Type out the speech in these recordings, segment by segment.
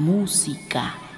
música.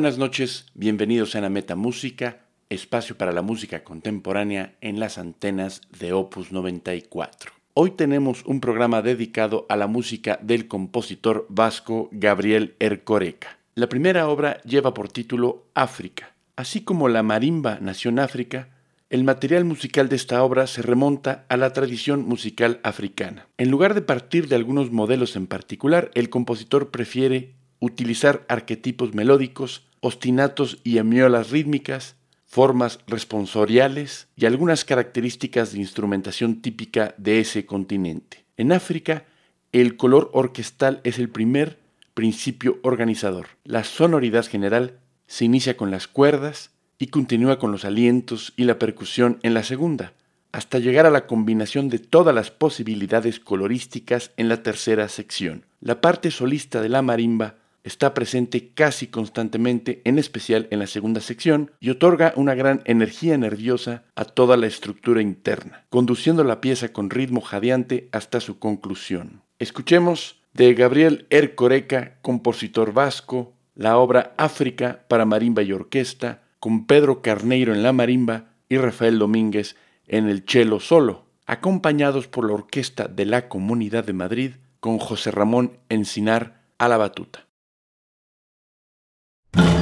Buenas noches, bienvenidos a la Metamúsica, espacio para la música contemporánea en las antenas de Opus 94. Hoy tenemos un programa dedicado a la música del compositor vasco Gabriel Ercoreca. La primera obra lleva por título África. Así como la marimba nació en África, el material musical de esta obra se remonta a la tradición musical africana. En lugar de partir de algunos modelos en particular, el compositor prefiere utilizar arquetipos melódicos, ostinatos y emiolas rítmicas, formas responsoriales y algunas características de instrumentación típica de ese continente. En África, el color orquestal es el primer principio organizador. La sonoridad general se inicia con las cuerdas y continúa con los alientos y la percusión en la segunda, hasta llegar a la combinación de todas las posibilidades colorísticas en la tercera sección. La parte solista de la marimba está presente casi constantemente, en especial en la segunda sección, y otorga una gran energía nerviosa a toda la estructura interna, conduciendo la pieza con ritmo jadeante hasta su conclusión. Escuchemos de Gabriel Ercoreca, compositor vasco, la obra África para marimba y orquesta, con Pedro Carneiro en la marimba y Rafael Domínguez en el cello solo, acompañados por la Orquesta de la Comunidad de Madrid, con José Ramón Encinar a la batuta. you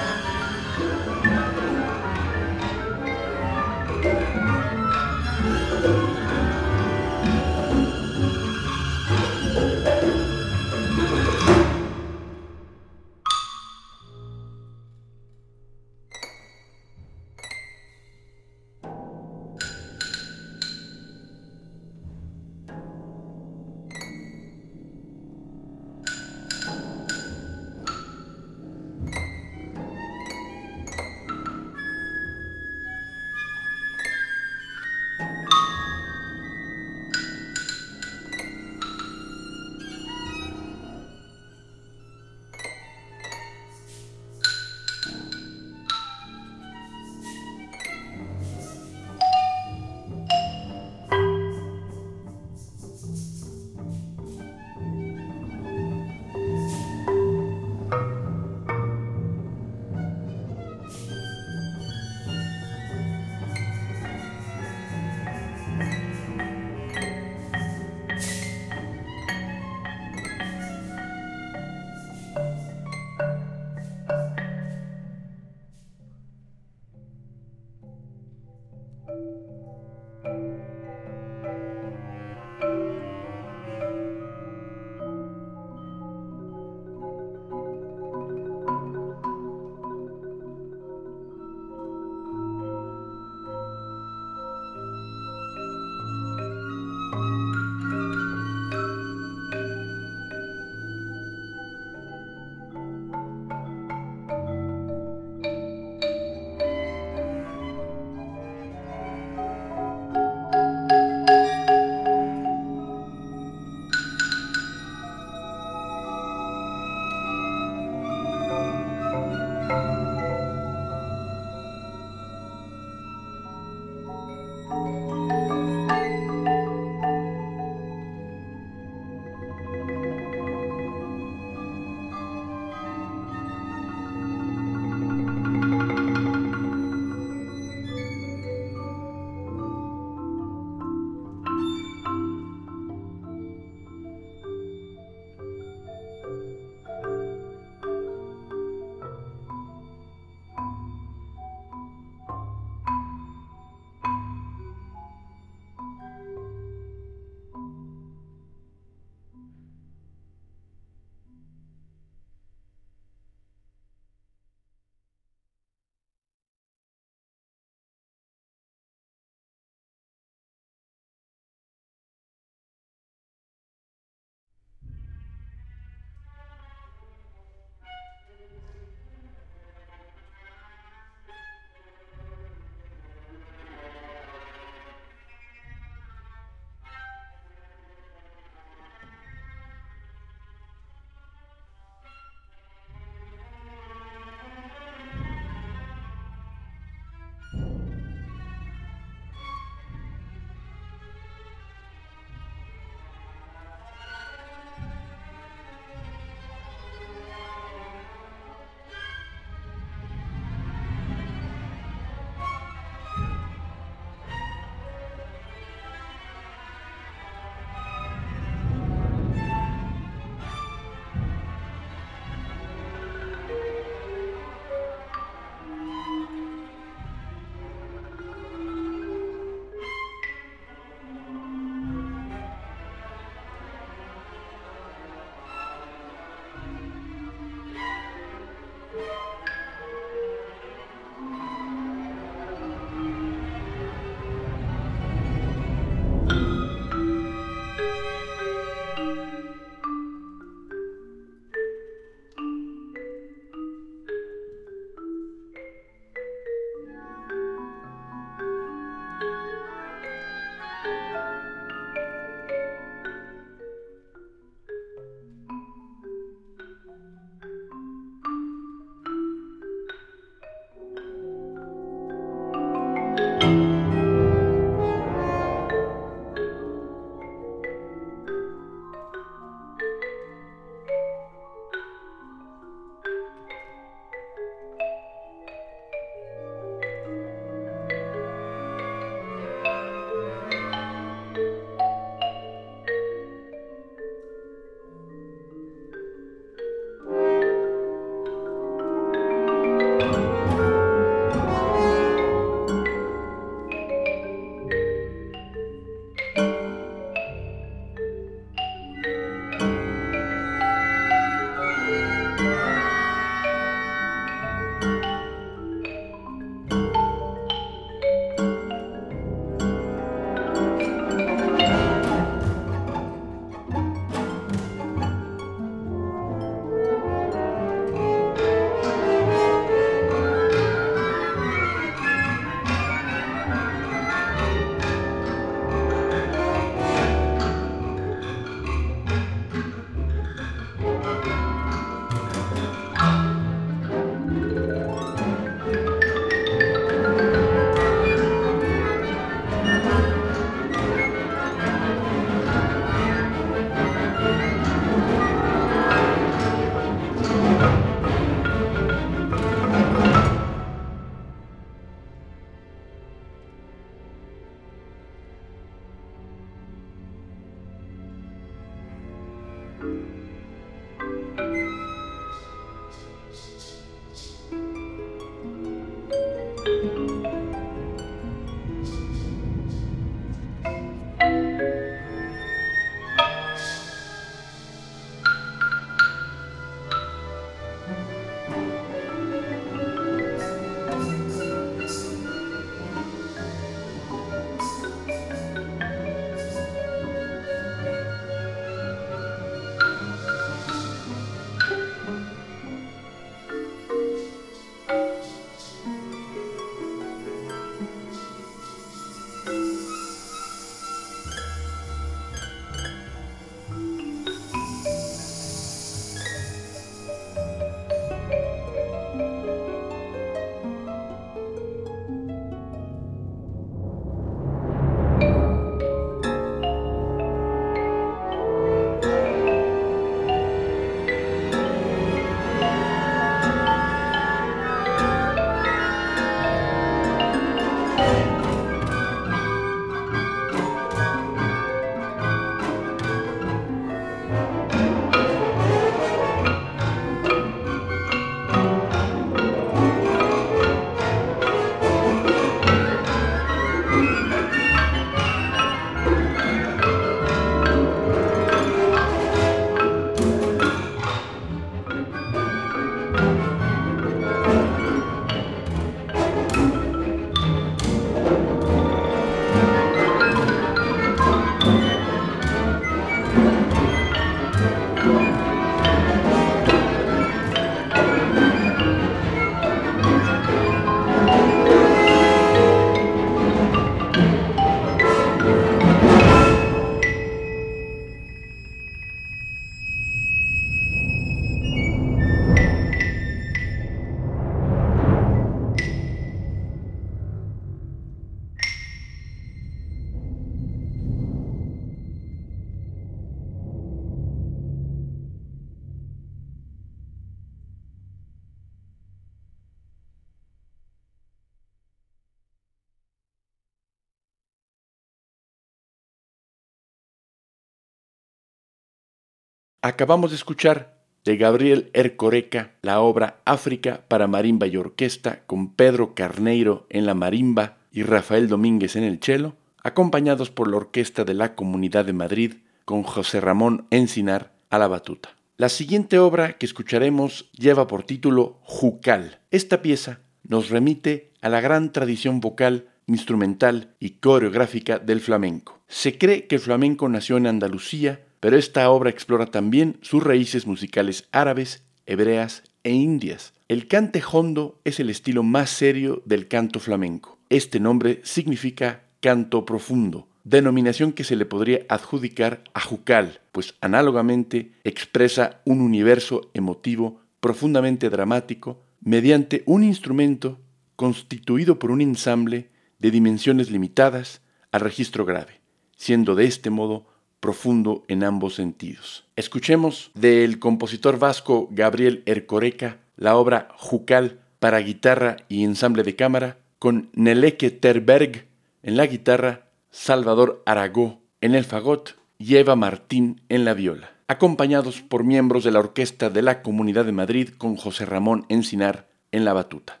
Acabamos de escuchar de Gabriel Ercoreca la obra África para marimba y orquesta con Pedro Carneiro en la marimba y Rafael Domínguez en el cello, acompañados por la Orquesta de la Comunidad de Madrid con José Ramón Encinar a la batuta. La siguiente obra que escucharemos lleva por título Jucal. Esta pieza nos remite a la gran tradición vocal, instrumental y coreográfica del flamenco. Se cree que el flamenco nació en Andalucía pero esta obra explora también sus raíces musicales árabes, hebreas e indias. El cante hondo es el estilo más serio del canto flamenco. Este nombre significa canto profundo, denominación que se le podría adjudicar a Jucal, pues análogamente expresa un universo emotivo profundamente dramático mediante un instrumento constituido por un ensamble de dimensiones limitadas al registro grave, siendo de este modo profundo en ambos sentidos. Escuchemos del compositor vasco Gabriel Ercoreca la obra Jucal para guitarra y ensamble de cámara con Neleke Terberg en la guitarra, Salvador Aragó en el fagot y Eva Martín en la viola, acompañados por miembros de la Orquesta de la Comunidad de Madrid con José Ramón Encinar en la batuta.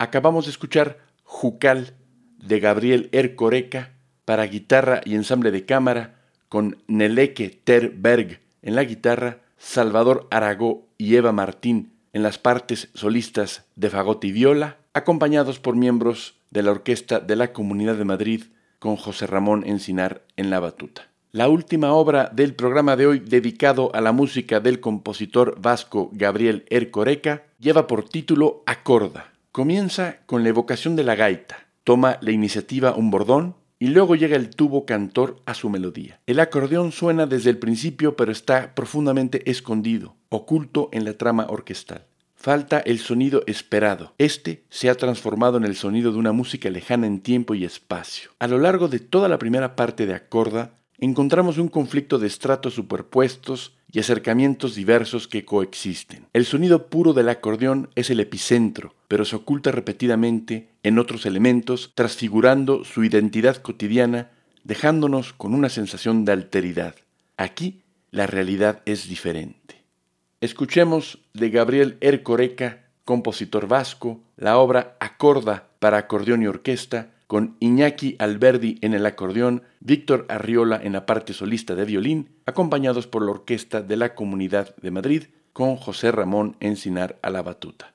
Acabamos de escuchar Jucal de Gabriel Ercoreca para guitarra y ensamble de cámara con Neleke Terberg en la guitarra, Salvador Aragó y Eva Martín en las partes solistas de fagot y viola, acompañados por miembros de la Orquesta de la Comunidad de Madrid con José Ramón Encinar en la batuta. La última obra del programa de hoy dedicado a la música del compositor vasco Gabriel Ercoreca lleva por título Acorda. Comienza con la evocación de la gaita, toma la iniciativa un bordón y luego llega el tubo cantor a su melodía. El acordeón suena desde el principio pero está profundamente escondido, oculto en la trama orquestal. Falta el sonido esperado. Este se ha transformado en el sonido de una música lejana en tiempo y espacio. A lo largo de toda la primera parte de Acorda, encontramos un conflicto de estratos superpuestos y acercamientos diversos que coexisten. El sonido puro del acordeón es el epicentro, pero se oculta repetidamente en otros elementos, transfigurando su identidad cotidiana, dejándonos con una sensación de alteridad. Aquí la realidad es diferente. Escuchemos de Gabriel Ercoreca, compositor vasco, la obra Acorda para acordeón y orquesta, con Iñaki Alberdi en el acordeón, Víctor Arriola en la parte solista de violín, acompañados por la Orquesta de la Comunidad de Madrid, con José Ramón Encinar a la batuta.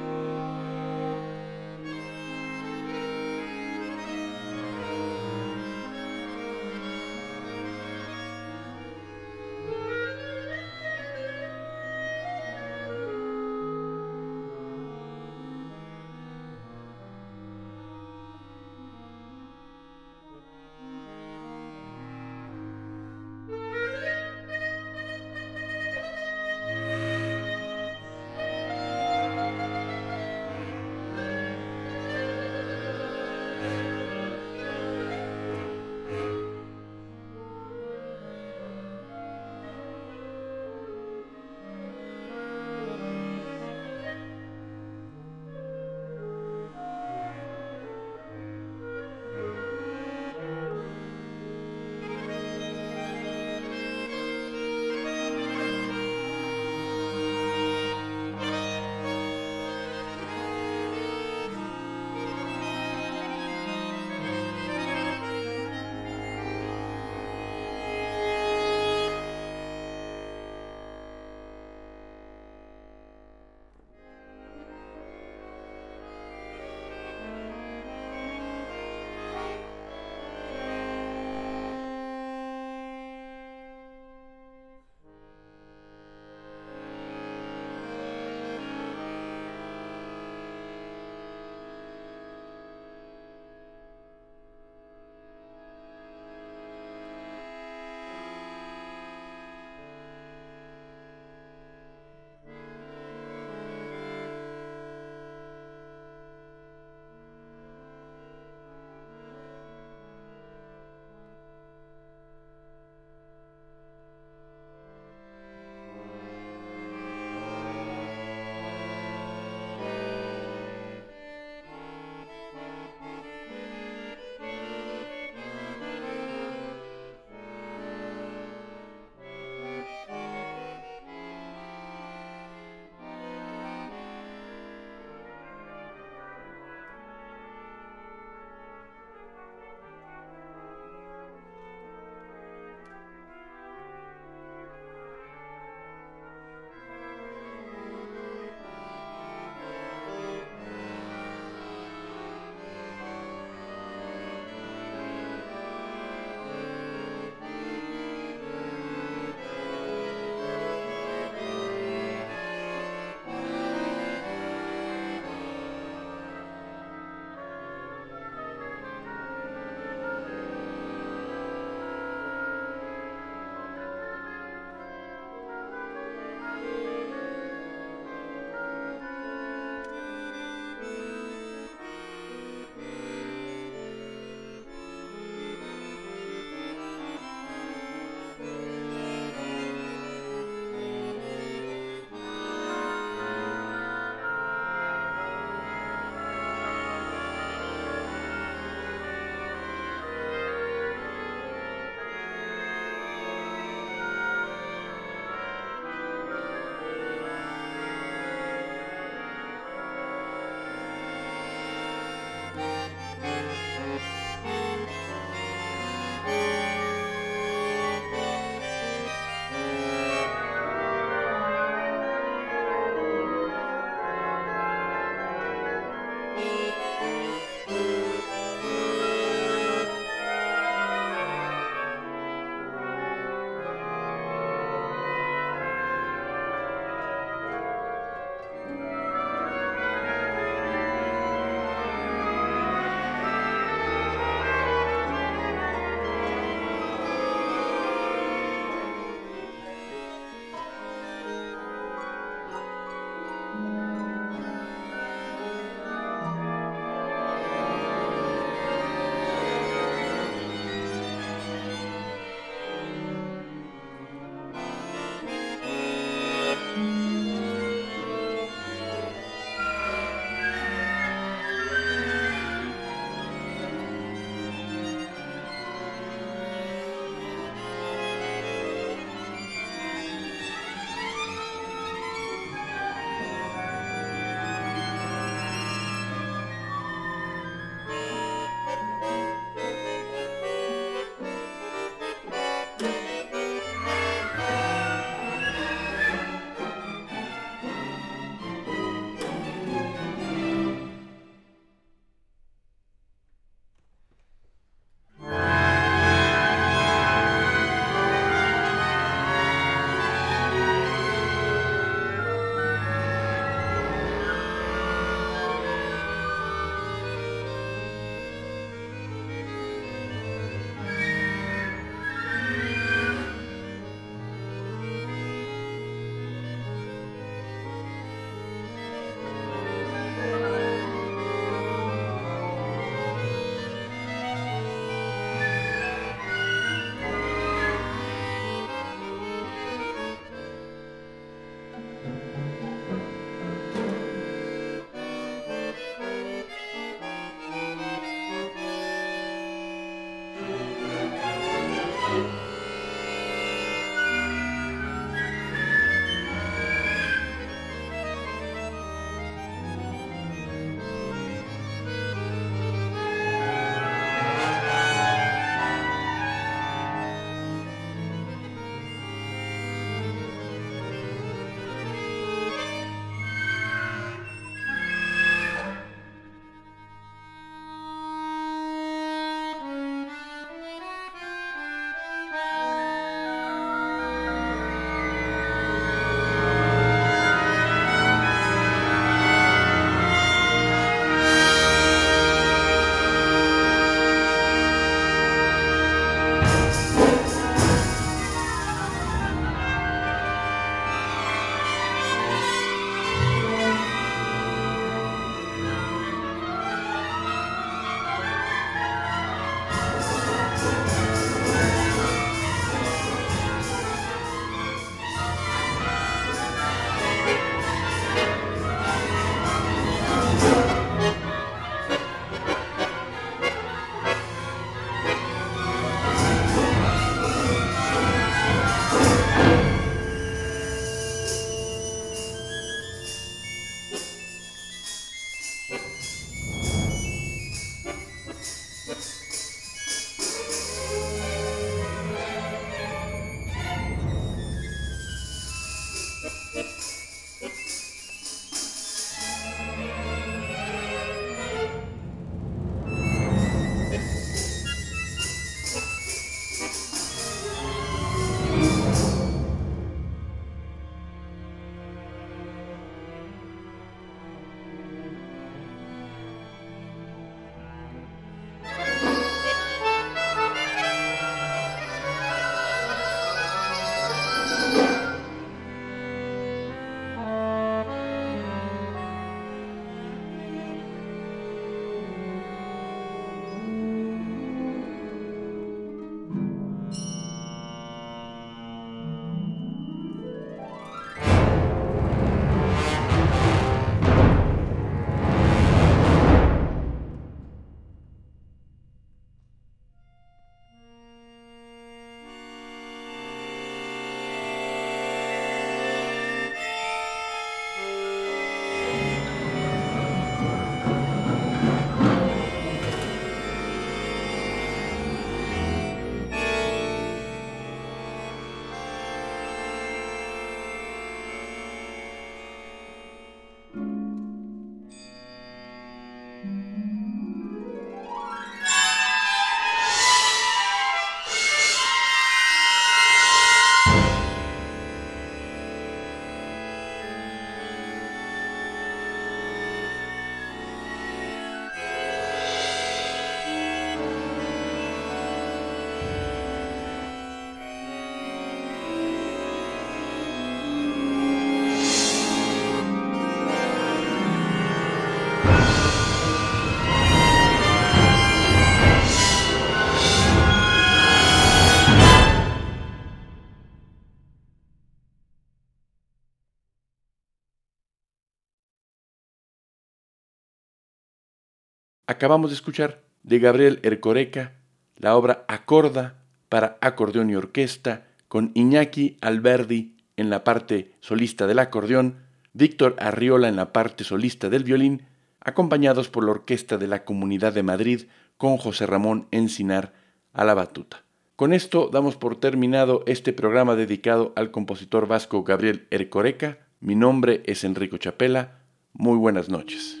Acabamos de escuchar de Gabriel Ercoreca la obra Acorda para acordeón y orquesta con Iñaki Alberdi en la parte solista del acordeón, Víctor Arriola en la parte solista del violín, acompañados por la Orquesta de la Comunidad de Madrid con José Ramón Encinar a la batuta. Con esto damos por terminado este programa dedicado al compositor vasco Gabriel Ercoreca. Mi nombre es Enrico Chapela. Muy buenas noches.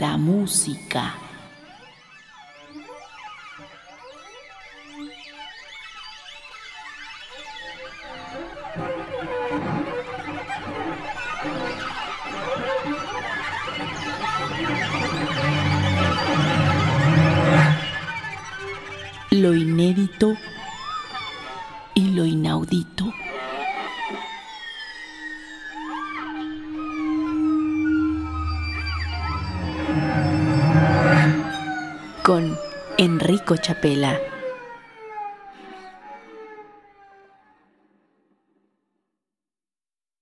Metamúsica. Lo inédito y lo inaudito. Con Enrico Chapela.